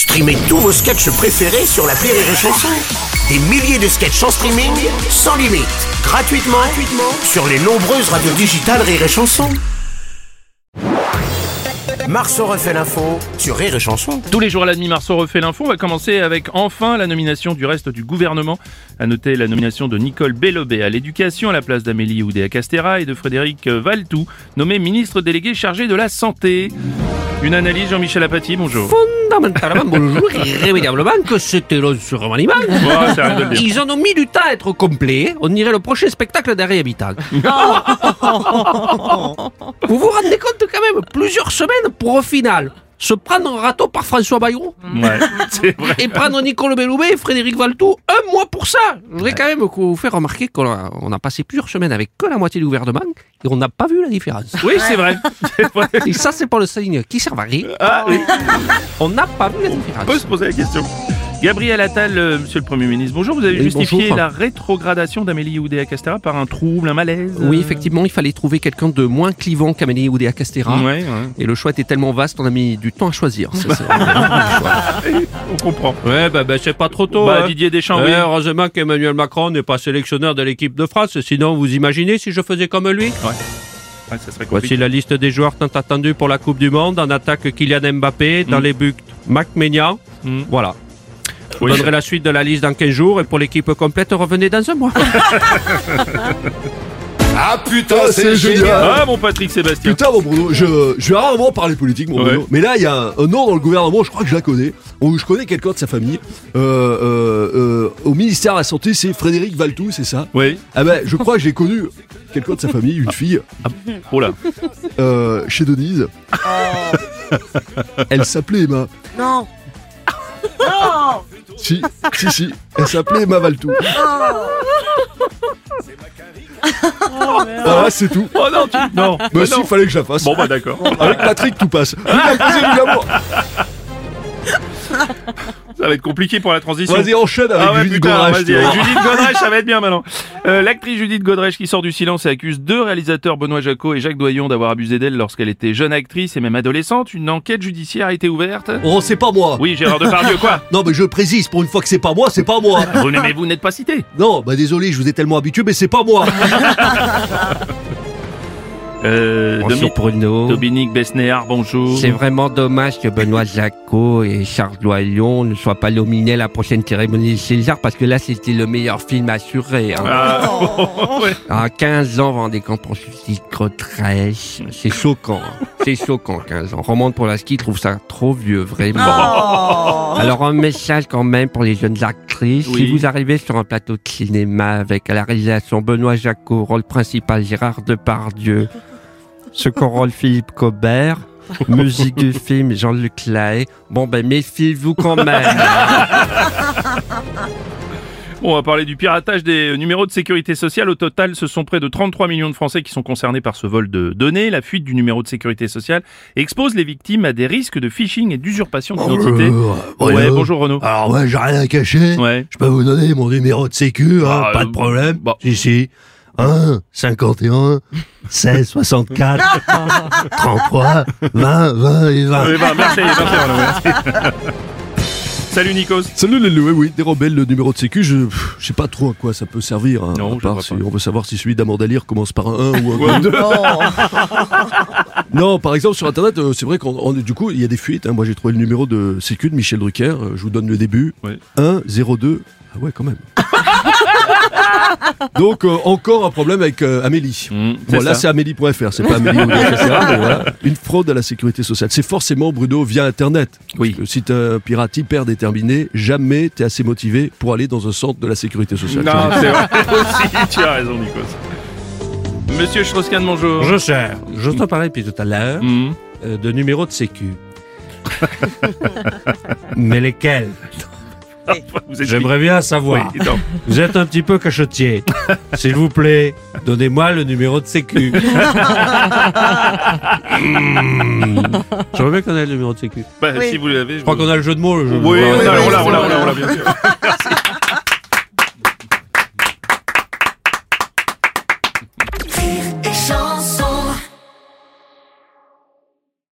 Streamez tous vos sketchs préférés sur la Rire et Chanson. Des milliers de sketchs en streaming, sans limite, gratuitement, gratuitement sur les nombreuses radios digitales Rire et Chanson. Marceau refait l'info sur Rire et Chanson. Tous les jours à la demi Marceau refait l'info. On va commencer avec enfin la nomination du reste du gouvernement. À noter la nomination de Nicole Bellobé à l'éducation à la place d'Amélie Oudéa-Castera et de Frédéric Valtou, nommé ministre délégué chargé de la santé. Une analyse, Jean-Michel Apathy, bonjour. Fondamentalement, bonjour, irrémédiablement que c'était l'os sur un animal. Oh. Ils en ont mis du temps à être complet. On dirait le prochain spectacle d'un réhabitant. vous vous rendez compte quand même, plusieurs semaines pour au final se prendre un râteau par François Bayrou Ouais, c'est vrai. et prendre Nicole Belloubet et Frédéric Valtou un mois pour ça. Je voudrais quand même vous faire remarquer qu'on a, on a passé plusieurs semaines avec que la moitié du gouvernement et on n'a pas vu la différence. Oui, c'est vrai. Vrai. Et ça, c'est pas le signe qui sert à rien. Ah, oui. On n'a pas vu la On différence. peut se poser la question. Gabriel Attal, euh, monsieur le Premier ministre, bonjour. Vous avez Oui, justifié bonjour. la rétrogradation d'Amélie Oudéa-Castera par un trouble, un malaise Oui, euh, effectivement, il fallait trouver quelqu'un de moins clivant qu'Amélie Oudéa Castera. Ouais, ouais. Et le choix était tellement vaste, on a mis du temps à choisir. Ça. On comprend. Ouais, bah, bah, c'est pas trop tôt. Bah, hein. Didier Deschamps, Ouais, oui. heureusement qu'Emmanuel Macron n'est pas sélectionneur de l'équipe de France. Sinon, vous imaginez si je faisais comme lui? Ouais, ça serait Voici la liste des joueurs tant attendus pour la Coupe du Monde. En attaque, Kylian Mbappé. Dans Mm. les buts, Mac Ménia. Mm. Voilà. Je Oui, donnerai la suite de la liste dans 15 jours. Et pour l'équipe complète, revenez dans un mois. Ah putain, c'est génial Ah, mon Patrick Sébastien. Putain, mon Bruno, je, je vais rarement parler politique, mon Ouais. Bruno. Mais là, il y a un, un nom dans le gouvernement, je crois que je la connais, ou je connais quelqu'un de sa famille. Euh, euh, euh, au ministère de la Santé, c'est Frédéric Valtou, c'est ça? Oui. Ah ben, je crois que j'ai connu quelqu'un de sa famille, une fille, Oh là. euh, chez Denise. Elle s'appelait Emma. Non. Si, si, si. Elle s'appelait Emma Valtou. Voilà, c'est tout. Oh non, tu... non. Bah si, fallait que je la fasse. Bon, bah d'accord. Avec Patrick, tout passe. La l'amour. Ça va être compliqué pour la transition. Vas-y, enchaîne avec Ah ouais, Judith Godrèche, avec Judith Godrèche, ça va être bien maintenant. Euh, L'actrice Judith Godrèche qui sort du silence et accuse deux réalisateurs, Benoît Jacot et Jacques Doyon, d'avoir abusé d'elle lorsqu'elle était jeune actrice et même adolescente. Une enquête judiciaire a été ouverte. Oh, c'est pas moi. Oui, Gérard Depardieu, quoi Non, mais je précise, pour une fois que c'est pas moi, c'est pas moi. Vous n'êtes pas cité. Non, bah désolé, je vous ai tellement habitué, mais c'est pas moi. Euh, Bonjour Domi- Bruno. Dominique Besnéard, bonjour. C'est vraiment dommage que Benoît Jacot et Charles Doyon ne soient pas nominés à la prochaine cérémonie César parce que là c'était le meilleur film assuré. Hein. Ah, ouais. À 15 ans, rendez compte pour Godrèche, c'est choquant. hein. C'est choquant, 15 ans. Roman Polanski trouve ça trop vieux, vraiment. Alors un message quand même pour les jeunes Oui. Si vous arrivez sur un plateau de cinéma avec à la réalisation Benoît Jacot, rôle principal Gérard Depardieu, second rôle Philippe Cobert, musique du film Jean-Luc Lahaye, bon ben méfiez-vous quand même. Bon, on va parler du piratage des numéros de sécurité sociale. Au total, ce sont près de 33 millions de Français qui sont concernés par ce vol de données. La fuite du numéro de sécurité sociale expose les victimes à des risques de phishing et d'usurpation d'identité. Euh, ouais, Bruno. bonjour Renaud. Alors, ouais, j'ai rien à cacher. Ouais. Je peux vous donner mon numéro de sécu, hein, Ah, pas euh, de problème. bon. Si, si. 1, 51, 16, 64, 33, 20, 20 et 20. Oui, bah, merci, merci Renaud. merci. Salut Nikos. Salut les loués, oui, dérobel le numéro de sécu, je, je sais pas trop à quoi ça peut servir. hein, Non, à part si pas. on veut savoir si celui d'Amandalire commence par un 1 ou un Ouais. 2. Non, par exemple, sur Internet, euh, c'est vrai qu'on on- du coup, il y a des fuites. hein. Moi, j'ai trouvé le numéro de sécu de Michel Drucker. euh, je vous donne le début. Ouais. 1, 0, 2. Ah ouais, quand même. Donc, euh, encore un problème avec euh, Amélie. Mmh, c'est Bon, là, c'est amélie.fr, c'est pas Amélie ou etc., mais voilà. Une fraude à la sécurité sociale. C'est forcément, Bruno, via Internet. Oui. Parce que si t'es un pirate hyper déterminé, jamais t'es assez motivé pour aller dans un centre de la sécurité sociale. Non, c'est vrai aussi. Tu as raison Nikos. Monsieur Strauss-Kahn, bonjour. Je cher. Je t'en parlais depuis tout à l'heure Mmh. euh, de numéros de sécu. Mais lesquels? J'aimerais bien savoir. Oui, non. Vous êtes un petit peu cachotier. S'il vous plaît, donnez-moi le numéro de sécu. Hmm. J'aimerais bien connaître le numéro de sécu. Bah, Oui. si vous l'avez, Je crois qu'on a le jeu de mots. Le jeu de Oui, mots. on oui, l'a, oui, on l'a, on l'a, vrai. on l'a, bien sûr. Merci.